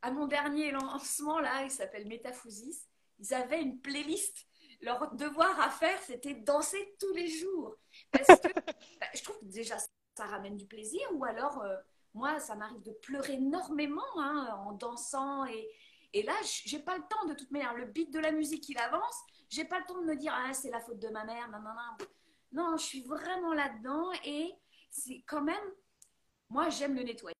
À mon dernier lancement, là, il s'appelle Métaphousis, ils avaient une playlist. Leur devoir à faire, c'était danser tous les jours. Parce que bah, je trouve que déjà, ça ramène du plaisir. Ou alors, euh, moi, ça m'arrive de pleurer énormément hein, en dansant. Et, et là, j'ai pas le temps de toute manière. Le beat de la musique, il avance. J'ai pas le temps de me dire, ah, c'est la faute de ma mère. Non, non, non. Non, je suis vraiment là-dedans. Et c'est quand même, moi, j'aime le nettoyage.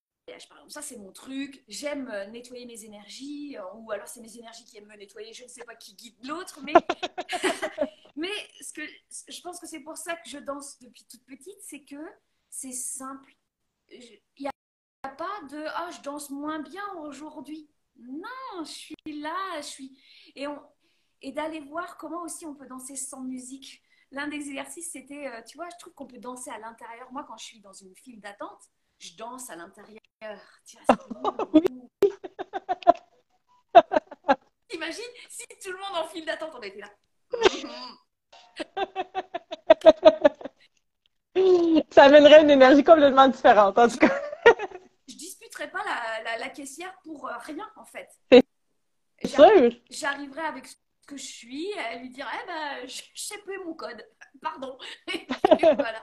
Par exemple, ça, c'est mon truc. J'aime euh, nettoyer mes énergies. Euh, ou alors, c'est mes énergies qui aiment me nettoyer. Je ne sais pas qui guide l'autre. Mais, mais ce que, je pense que c'est pour ça que je danse depuis toute petite. C'est que c'est simple. Il n'y a pas de ah, je danse moins bien aujourd'hui. Non, je suis là, je suis. Et, on... et d'aller voir comment aussi on peut danser sans musique. L'un des exercices, c'était, euh, tu vois, je trouve qu'on peut danser à l'intérieur. Moi, quand je suis dans une file d'attente, je danse à l'intérieur. Imagine si tout le monde en file d'attente, on était là. ça amènerait une énergie complètement différente, en tout cas. je disputerais pas la, caissière pour euh, rien, en fait. C'est sûr. J'arriverai avec ce que je suis, elle lui dirait, eh ben, je sais plus mon code, pardon. voilà.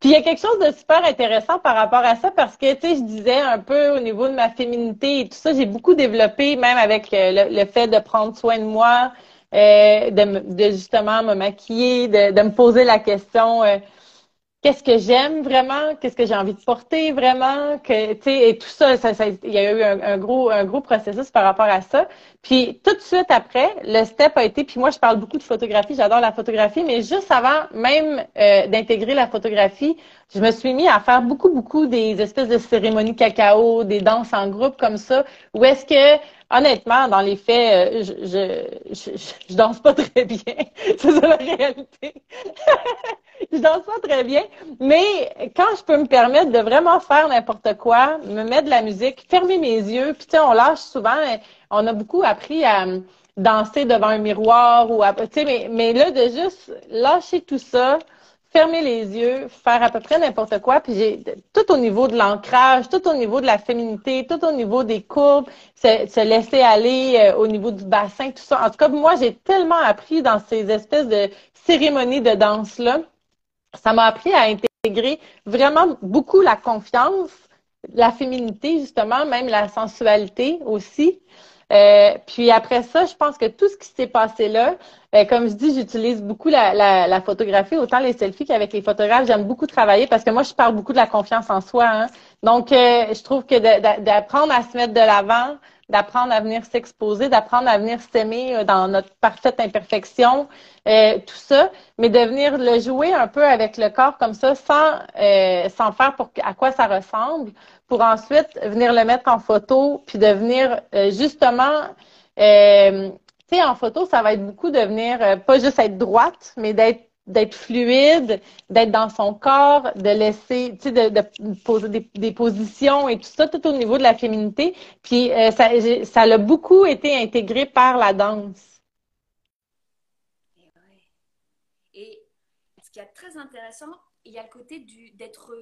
Puis il y a quelque chose de super intéressant par rapport à ça parce que, tu sais, je disais un peu au niveau de ma féminité et tout ça, j'ai beaucoup développé, même avec euh, le, fait de prendre soin de moi, euh, de, de, justement me maquiller, de, de, me poser la question, qu'est-ce que j'aime vraiment, qu'est-ce que j'ai envie de porter vraiment, que et tout ça, ça, ça, il y a eu un, gros un gros processus par rapport à ça. Puis tout de suite après, le step a été, puis moi je parle beaucoup de photographie, j'adore la photographie, mais juste avant même euh, d'intégrer la photographie, je me suis mis à faire beaucoup beaucoup des espèces de cérémonies cacao, des danses en groupe comme ça, où est-ce que honnêtement, dans les faits, euh, je, je, je, je danse pas très bien. C'est ça la réalité. je danse pas très bien. Mais quand je peux me permettre de vraiment faire n'importe quoi, me mettre de la musique, fermer mes yeux, puis tu sais, on lâche souvent, on a beaucoup appris à danser devant un miroir ou à, mais, mais là, de juste lâcher tout ça, fermer les yeux, faire à peu près n'importe quoi. Puis j'ai tout au niveau de l'ancrage, tout au niveau de la féminité, tout au niveau des courbes, se, laisser aller euh, au niveau du bassin, tout ça. En tout cas, moi, j'ai tellement appris dans ces espèces de cérémonies de danse-là. Ça m'a appris à intégrer vraiment beaucoup la confiance, la féminité, justement, même la sensualité aussi. Euh, puis après ça, je pense que tout ce qui s'est passé là, euh, comme je dis, j'utilise beaucoup la, la, photographie, autant les selfies qu'avec les photographes. J'aime beaucoup travailler parce que moi, je parle beaucoup de la confiance en soi. Hein. Donc, euh, je trouve que d'apprendre à se mettre de l'avant, d'apprendre à venir s'exposer, d'apprendre à venir s'aimer dans notre parfaite imperfection, tout ça, mais de venir le jouer un peu avec le corps comme ça, sans, sans faire pour à quoi ça ressemble, pour ensuite venir le mettre en photo, puis de venir euh, justement, euh, tu sais, en photo, ça va être beaucoup de venir, euh, pas juste être droite, mais d'être d'être fluide, d'être dans son corps, de laisser, tu sais, de, poser des, positions et tout ça, tout au niveau de la féminité. Puis ça, ça a beaucoup été intégré par la danse. Et ce qui est très intéressant, il y a le côté d'être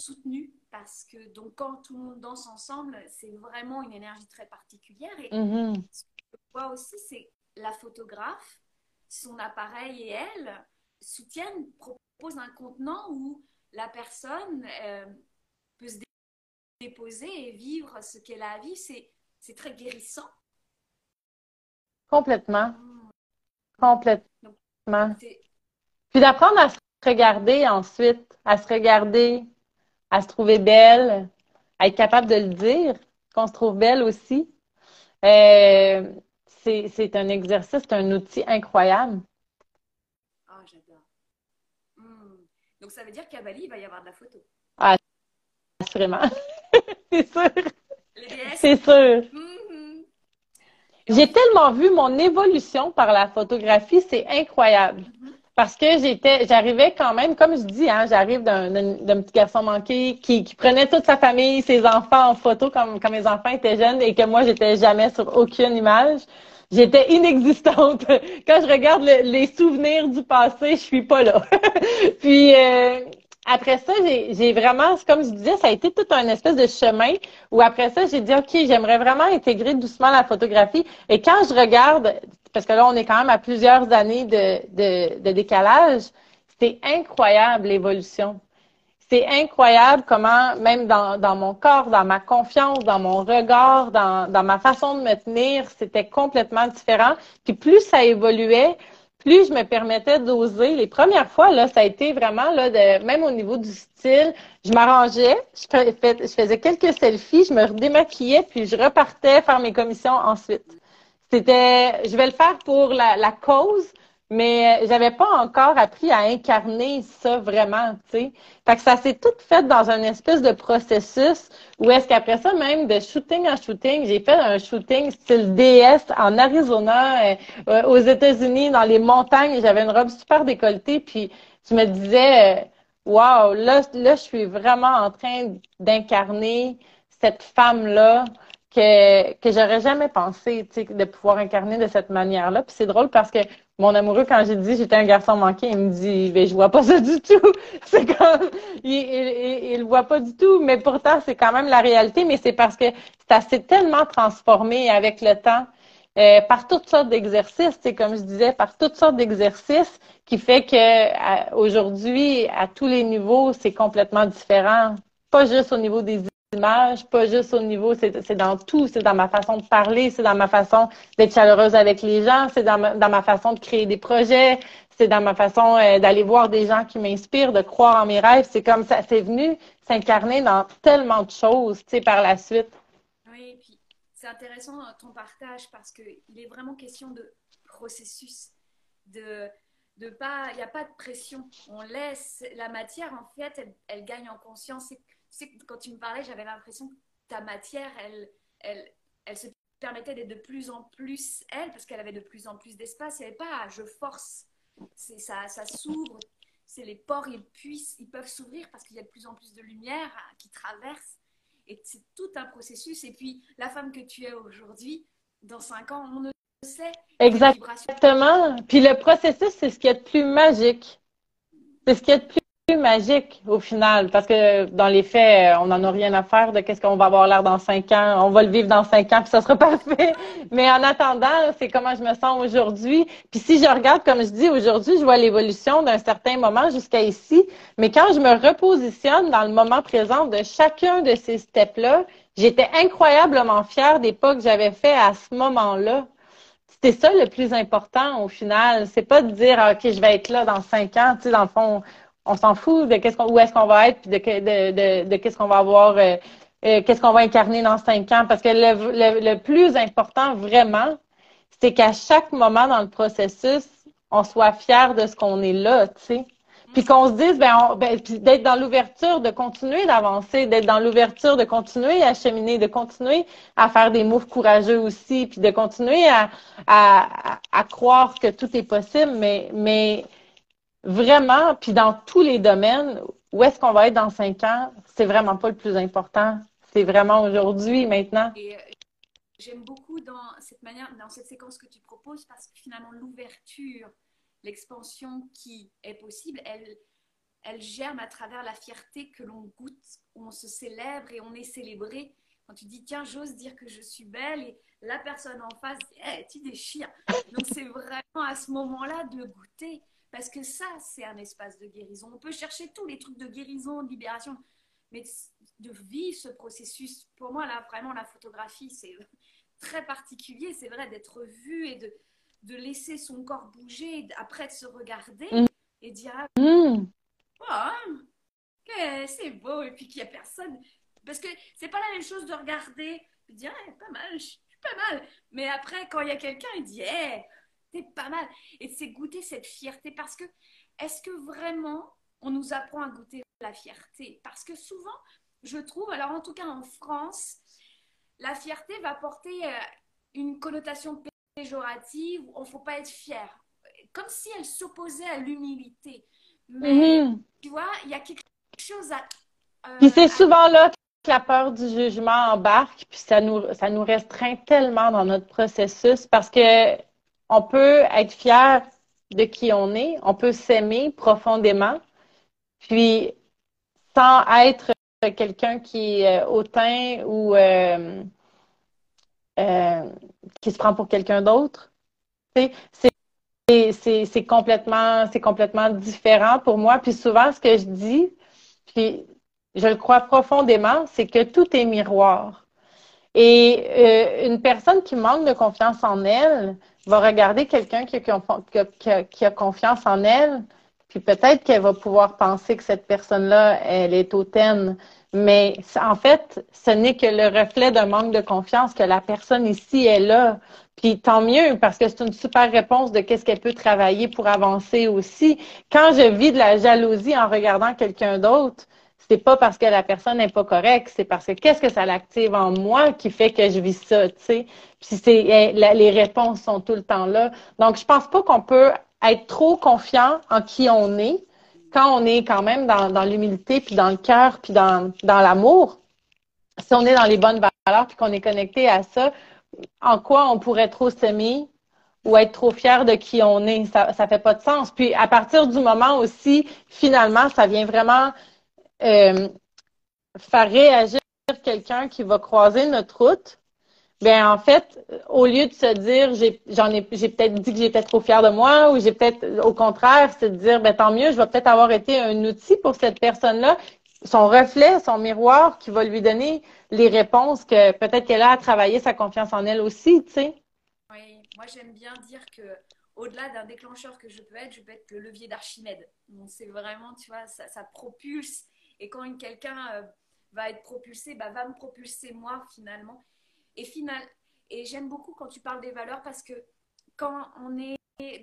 soutenu parce que donc quand tout le monde danse ensemble, c'est vraiment une énergie très particulière. Et mm-hmm. ce que je vois aussi, c'est la photographe, son appareil et elle soutiennent, proposent un contenant où la personne euh, peut se déposer et vivre ce qu'elle a à vivre. C'est très guérissant. Complètement. Mm. Complètement. Puis d'apprendre à se regarder ensuite, à se regarder à se trouver belle, à être capable de le dire, qu'on se trouve belle aussi. Euh, c'est un exercice, c'est un outil incroyable. Ah, j'adore. Hmm. Donc, ça veut dire qu'à Bali, il va y avoir de la photo. Ah, assurément. c'est sûr. C'est sûr. Hmm. J'ai tellement vu mon évolution par la photographie, c'est incroyable. Mm-hmm parce que j'étais, j'arrivais quand même, comme je dis, hein, j'arrive d'un, petit garçon manqué qui, prenait toute sa famille, ses enfants en photo comme quand mes enfants étaient jeunes et que moi j'étais jamais sur aucune image. J'étais inexistante. Quand je regarde les souvenirs du passé, je suis pas là. Puis euh, après ça, j'ai vraiment, comme je disais, ça a été tout un espèce de chemin où après ça, j'ai dit, OK, j'aimerais vraiment intégrer doucement la photographie. Et quand je regarde, parce que là, on est quand même à plusieurs années de, de, décalage, c'est incroyable l'évolution. C'est incroyable comment, même dans, dans, mon corps, dans ma confiance, dans mon regard, dans, dans ma façon de me tenir, c'était complètement différent. Puis plus ça évoluait, plus je me permettais d'oser. Les premières fois, là, ça a été vraiment, là, de, même au niveau du style, je m'arrangeais, je, faisais quelques selfies, je me démaquillais, puis je repartais faire mes commissions ensuite. C'était, je vais le faire pour la, cause, mais j'avais pas encore appris à incarner ça vraiment, tu sais. Fait que ça s'est tout fait dans un espèce de processus où est-ce qu'après ça, même de shooting en shooting, j'ai fait un shooting style DS en Arizona, euh, euh, aux États-Unis, dans les montagnes. J'avais une robe super décolletée, puis je me disais, euh, wow, là, là, je suis vraiment en train d'incarner cette femme-là que, que j'aurais jamais pensé de pouvoir incarner de cette manière-là. Puis c'est drôle parce que mon amoureux, quand j'ai dit j'étais un garçon manqué, il me dit ben, je vois pas ça du tout. C'est comme il, il, il, voit pas du tout, mais pourtant c'est quand même la réalité, mais c'est parce que ça s'est tellement transformé avec le temps. Euh, par toutes sortes d'exercices, c'est comme je disais, par toutes sortes d'exercices, qui fait que aujourd'hui, à tous les niveaux, c'est complètement différent. Pas juste au niveau des images, pas juste au niveau, c'est dans tout, c'est dans ma façon de parler, c'est dans ma façon d'être chaleureuse avec les gens, c'est dans, ma, façon de créer des projets, c'est dans ma façon euh, d'aller voir des gens qui m'inspirent, de croire en mes rêves. C'est comme ça, c'est venu s'incarner dans tellement de choses, tu sais, par la suite. Oui, et puis c'est intéressant ton partage parce qu'il est vraiment question de processus, de de pas, il n'y a pas de pression. On laisse la matière, en fait, elle, gagne en conscience. Sais, quand tu me parlais, j'avais l'impression que ta matière, elle, elle, elle se permettait d'être de plus en plus elle, parce qu'elle avait de plus en plus d'espace. Il n'y avait pas, je force. C'est ça, ça s'ouvre. C'est les pores, ils puissent, ils peuvent s'ouvrir parce qu'il y a de plus en plus de lumière qui traverse. Et c'est tout un processus. Et puis, la femme que tu es aujourd'hui, dans cinq ans, on ne sait. Exactement. Puis le processus, c'est ce qui est de plus magique. C'est ce qui est de plus magique au final, parce que dans les faits, on n'en a rien à faire de qu'est-ce qu'on va avoir l'air dans cinq ans. On va le vivre dans cinq ans, puis ça sera parfait. Mais en attendant, c'est comment je me sens aujourd'hui. Puis si je regarde, comme je dis, aujourd'hui, je vois l'évolution d'un certain moment jusqu'à ici. Mais quand je me repositionne dans le moment présent de chacun de ces steps-là, j'étais incroyablement fière des pas que j'avais fait à ce moment-là. C'était ça le plus important au final. C'est pas de dire, OK, je vais être là dans cinq ans. Tu sais, dans le fond, on s'en fout de qu'est-ce qu'on, où est-ce qu'on va être, puis de, qu'est-ce qu'on va avoir, euh, euh, qu'est-ce qu'on va incarner dans cinq ans. Parce que le, le, plus important vraiment, c'est qu'à chaque moment dans le processus, on soit fier de ce qu'on est là, tu sais. Puis qu'on se dise, ben, ben d'être dans l'ouverture, de continuer d'avancer, d'être dans l'ouverture, de continuer à cheminer, de continuer à faire des moves courageux aussi, puis de continuer à, à, à croire que tout est possible, mais, mais vraiment, puis dans tous les domaines, où est-ce qu'on va être dans cinq ans, c'est vraiment pas le plus important. C'est vraiment aujourd'hui, maintenant. Euh, j'aime beaucoup dans cette manière, dans cette séquence que tu proposes, parce que finalement, l'ouverture, l'expansion qui est possible, elle, elle germe à travers la fierté que l'on goûte, où on se célèbre et on est célébré. Quand tu dis, tiens, j'ose dire que je suis belle, et la personne en face, hey, tu déchires. Donc, c'est vraiment à ce moment-là de goûter. Parce que ça, c'est un espace de guérison. On peut chercher tous les trucs de guérison, de libération, mais de vivre ce processus, pour moi, là, vraiment, la photographie, c'est très particulier. C'est vrai d'être vu et de, de laisser son corps bouger, après de se regarder mm. et dire mm. oh, c'est beau, et puis qu'il n'y a personne. Parce que c'est pas la même chose de regarder et de dire pas mal, je suis pas mal. Mais après, quand il y a quelqu'un, il dit hey, t'es pas mal. Et c'est goûter cette fierté parce que est-ce que vraiment on nous apprend à goûter la fierté? Parce que souvent, je trouve, alors en tout cas en France, la fierté va porter euh, une connotation péjorative, on ne faut pas être fier. Comme si elle s'opposait à l'humilité. Mais mhm. tu vois, il y a quelque chose à. Euh, puis c'est souvent là que la peur du jugement embarque, puis ça nous, ça nous restreint tellement dans notre processus parce que on peut être fier de qui on est, on peut s'aimer profondément, puis sans être quelqu'un qui est hautain ou euh, euh, qui se prend pour quelqu'un d'autre. C'est complètement, complètement différent pour moi. Puis souvent, ce que je dis, puis je le crois profondément, c'est que tout est miroir. Et euh, une personne qui manque de confiance en elle va regarder quelqu'un qui, a confiance en elle, puis peut-être qu'elle va pouvoir penser que cette personne-là, elle est hautaine. Mais en fait, ce n'est que le reflet d'un manque de confiance que la personne ici est là. Puis tant mieux, parce que c'est une super réponse de qu'est-ce qu'elle peut travailler pour avancer aussi. Quand je vis de la jalousie en regardant quelqu'un d'autre, c'est pas parce que la personne n'est pas correcte, c'est parce que qu'est-ce que ça l'active en moi qui fait que je vis ça, tu sais? Puis c'est eh, les réponses sont tout le temps là. Donc je pense pas qu'on peut être trop confiant en qui on est quand on est quand même dans, dans l'humilité, puis dans le cœur, puis dans, dans l'amour, si on est dans les bonnes valeurs, puis qu'on est connecté à ça, en quoi on pourrait trop s'aimer ou être trop fier de qui on est? Ça ne fait pas de sens. Puis à partir du moment aussi, finalement, ça vient vraiment euh, faire réagir quelqu'un qui va croiser notre route ben en fait, au lieu de se dire j'ai j'en ai j'ai peut-être dit que j'étais trop fière de moi ou j'ai peut-être au contraire, de dire ben tant mieux, je vais peut-être avoir été un outil pour cette personne-là, son reflet, son miroir qui va lui donner les réponses que peut-être qu'elle a à travailler sa confiance en elle aussi, tu sais. Oui, moi j'aime bien dire que au-delà d'un déclencheur que je peux être, je peux être le levier d'Archimède. C'est vraiment, tu vois, ça propulse. Et quand quelqu'un euh, va être propulsé, bah, va me propulser moi finalement. Et, final, et j'aime beaucoup quand tu parles des valeurs parce que quand on est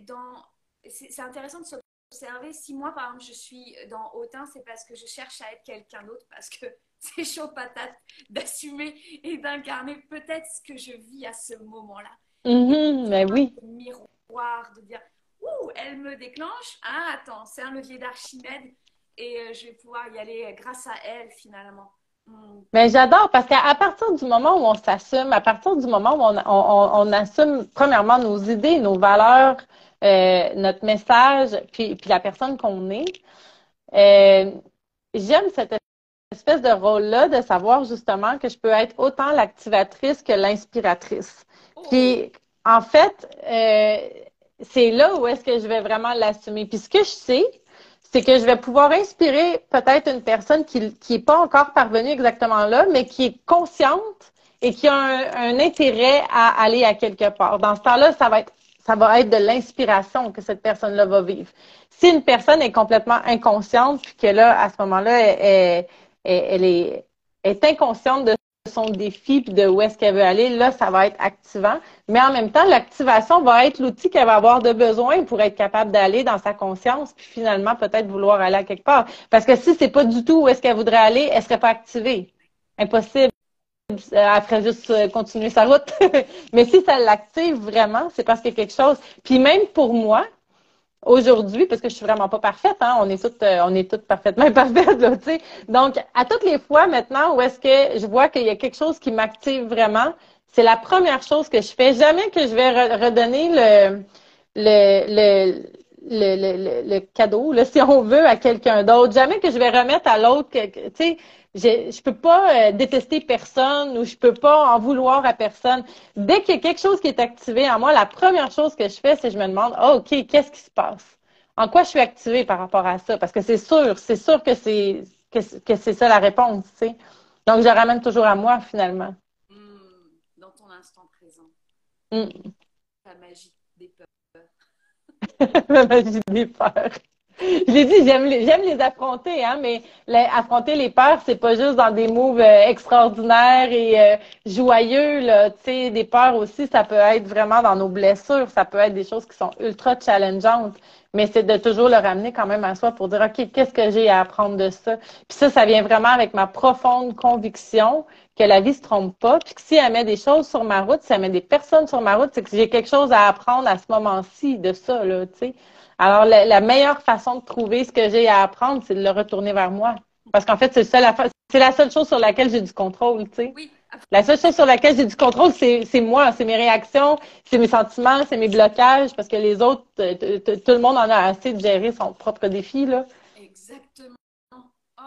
dans... C'est intéressant de s'observer. Si moi, par exemple, je suis dans Hautain, c'est parce que je cherche à être quelqu'un d'autre, parce que c'est chaud patate d'assumer et d'incarner peut-être ce que je vis à ce moment-là. Mm mais oui de dire Ouh, elle me déclenche. Ah, attends, c'est un levier d'Archimède et euh, je vais pouvoir y aller grâce à elle finalement. Hmm. Mais j'adore parce qu'à partir du moment où on s'assume, à partir du moment où on, on, assume premièrement nos idées, nos valeurs, euh, notre message, puis, puis la personne qu'on est, euh, j'aime cette espèce de rôle-là de savoir justement que je peux être autant l'activatrice que l'inspiratrice. Oh. Puis en fait, euh, c'est là où est-ce que je vais vraiment l'assumer. Puis ce que je sais, c'est que je vais pouvoir inspirer peut-être une personne qui n'est pas encore parvenue exactement là, mais qui est consciente et qui a un, intérêt à aller à quelque part. Dans ce temps-là, ça va être ça va être de l'inspiration que cette personne-là va vivre. Si une personne est complètement inconsciente, puis que là, à ce moment-là, elle, elle, est, est inconsciente de son défi puis de où est-ce qu'elle veut aller, là, ça va être activant. Mais en même temps, l'activation va être l'outil qu'elle va avoir de besoin pour être capable d'aller dans sa conscience, puis finalement peut-être vouloir aller à quelque part. Parce que si c'est pas du tout où est-ce qu'elle voudrait aller, elle serait pas activée. Impossible. Elle ferait juste euh, continuer sa route. Mais si ça l'active vraiment, c'est parce qu'il y a quelque chose. Puis même pour moi, aujourd'hui, parce que je suis vraiment pas parfaite, hein, on est toutes, euh, on est toutes parfaitement parfaites, là, tu sais. Donc, à toutes les fois maintenant où est-ce que je vois qu'il y a quelque chose qui m'active vraiment, c'est la première chose que je fais. Jamais que je vais redonner le, le, le, le, le, cadeau, là, si on veut, à quelqu'un d'autre. Jamais que je vais remettre à l'autre, tu sais, je, je peux pas euh, détester personne ou je peux pas en vouloir à personne. Dès qu'il y a quelque chose qui est activé en moi, la première chose que je fais, c'est que je me demande, oh, OK, qu'est-ce qui se passe? En quoi je suis activée par rapport à ça? Parce que c'est sûr, c'est sûr que c'est que, c'est ça la réponse, tu sais. Donc, je ramène toujours à moi, finalement. Hmm, dans ton instant présent. Hmm. La magie des peurs. la magie des peurs. Je dit, j'aime les, les affronter, hein, mais affronter les peurs, c'est pas juste dans des moves euh, extraordinaires et euh, joyeux, là. Tu sais, des peurs aussi, ça peut être vraiment dans nos blessures, ça peut être des choses qui sont ultra challengeantes, mais c'est de toujours le ramener quand même à soi pour dire, OK, qu'est-ce que j'ai à apprendre de ça? Puis ça, ça vient vraiment avec ma profonde conviction que la vie se trompe pas, puis que si elle met des choses sur ma route, si elle met des personnes sur ma route, c'est que j'ai quelque chose à apprendre à ce moment-ci de ça, là, tu sais. Alors, la, meilleure façon de trouver ce que j'ai à apprendre, c'est de le retourner vers moi. Parce qu'en fait, c'est c'est la seule chose sur laquelle j'ai du contrôle, tu sais. Oui. La seule chose sur laquelle j'ai du contrôle, c'est moi, c'est mes réactions, c'est mes sentiments, c'est mes blocages, parce que les autres, tout le monde en a assez de gérer son propre défi, là. Exactement. Oh.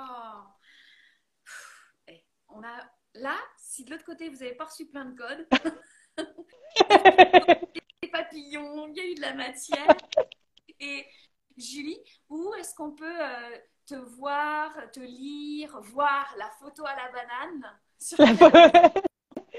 Eh, on a... Là, si de l'autre côté, vous avez pas reçu plein de codes, des papillons, il y a eu de la matière, et Julie, où est-ce qu'on peut euh, te voir, te lire, voir la photo à la banane sur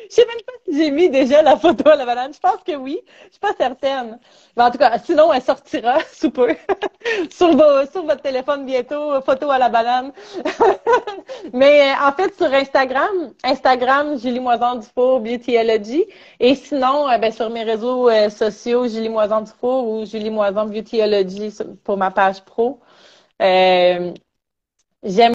Je sais même pas si j'ai mis déjà la photo à la banane. Je pense que oui. Je suis pas certaine. Mais en tout cas, sinon, elle sortira sous peu. sur, votre téléphone bientôt, photo à la banane. Mais euh, en fait, sur Instagram, Instagram, Julie Moison Dufour, Beautyology. Et sinon, euh, ben, sur mes réseaux euh, sociaux, Julie Moison Dufour ou Julie Moison Beautyology pour ma page pro. J'aime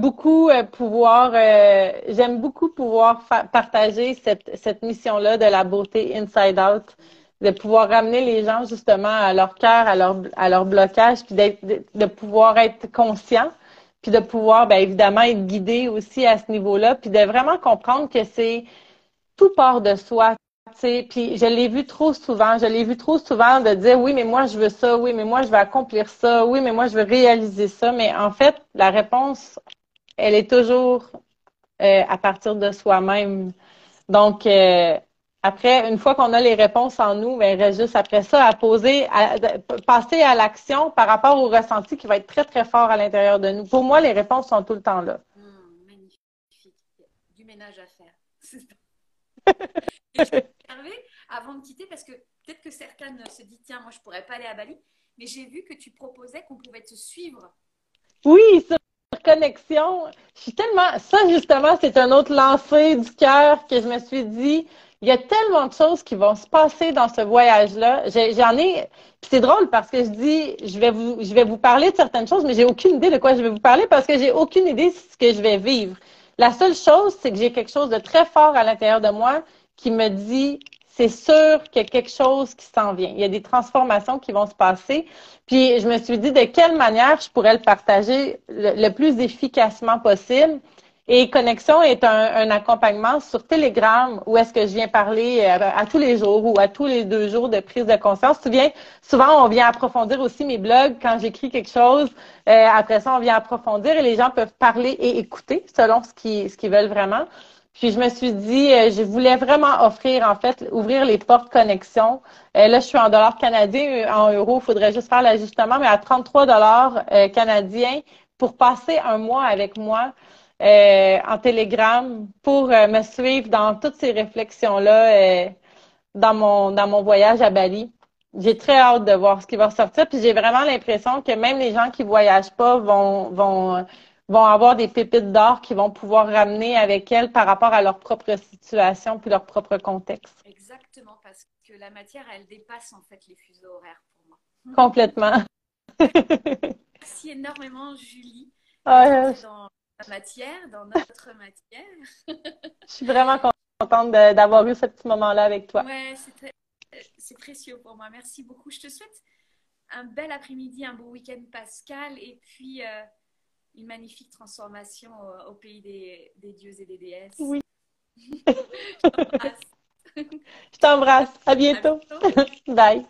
beaucoup euh, pouvoir, euh, j'aime beaucoup pouvoir partager cette, cette mission-là de la beauté inside out, de pouvoir ramener les gens justement à leur cœur, à leur, à leur blocage, puis de, pouvoir être conscient, puis de pouvoir, bien évidemment, être guidé aussi à ce niveau-là, puis de vraiment comprendre que c'est tout part de soi. Puis je l'ai vu trop souvent, je l'ai vu trop souvent de dire oui, mais moi je veux ça, oui, mais moi je veux accomplir ça, oui, mais moi je veux réaliser ça. Mais en fait, la réponse elle est toujours euh, à partir de soi-même. Donc, euh, après, une fois qu'on a les réponses en nous, ben, il reste juste après ça à poser, à, passer à l'action par rapport au ressenti qui va être très, très fort à l'intérieur de nous. Pour moi, les réponses sont tout le temps là. Mmh, magnifique. Du ménage à faire. avant de quitter, parce que peut-être que certaines se disent, tiens, moi, je pourrais pas aller à Bali, mais j'ai vu que tu proposais qu'on pouvait te suivre. Oui, sur connexion. Je suis tellement. Ça, justement, c'est un autre lancer du cœur que je me suis dit. Il y a tellement de choses qui vont se passer dans ce voyage-là. J'en ai. c'est drôle parce que je dis, je vais vous, je vais vous parler de certaines choses, mais j'ai aucune idée de quoi je vais vous parler parce que j'ai aucune idée de ce que je vais vivre. La seule chose, c'est que j'ai quelque chose de très fort à l'intérieur de moi qui me dit, c'est sûr qu'il y a quelque chose qui s'en vient. Il y a des transformations qui vont se passer. Puis je me suis dit de quelle manière je pourrais le partager le, plus efficacement possible. Et Connexion est un, accompagnement sur Telegram où est-ce que je viens parler euh, à, tous les jours ou à tous les deux jours de prise de conscience. Tu souvent on vient approfondir aussi mes blogs quand j'écris quelque chose. Euh, après ça, on vient approfondir et les gens peuvent parler et écouter selon ce qu'ils veulent vraiment. Puis je me suis dit, euh, je voulais vraiment offrir, en fait, ouvrir les portes connexion. Euh, là, je suis en dollars canadiens, en euros, il faudrait juste faire l'ajustement, mais à 33 dollars euh, canadiens pour passer un mois avec moi en Telegram pour me suivre dans toutes ces réflexions-là dans mon dans mon voyage à Bali. J'ai très hâte de voir ce qui va ressortir. Puis j'ai vraiment l'impression que même les gens qui voyagent pas vont vont vont avoir des pépites d'or qui vont pouvoir ramener avec elles par rapport à leur propre situation puis leur propre contexte. Exactement, parce que la matière, elle dépasse en fait les fuseaux horaires pour moi. Complètement. Merci énormément, Julie. Ah, dans la matière, dans notre matière. Je suis vraiment contente d'avoir eu ce petit moment-là avec toi. Ouais, c'est précieux pour moi. Merci beaucoup. Je te souhaite un bel après-midi, un beau week-end, Pascal. Et puis, euh, une magnifique transformation au, pays des, dieux et des déesses. Oui. Je t'embrasse. À bientôt. À bientôt. Bye.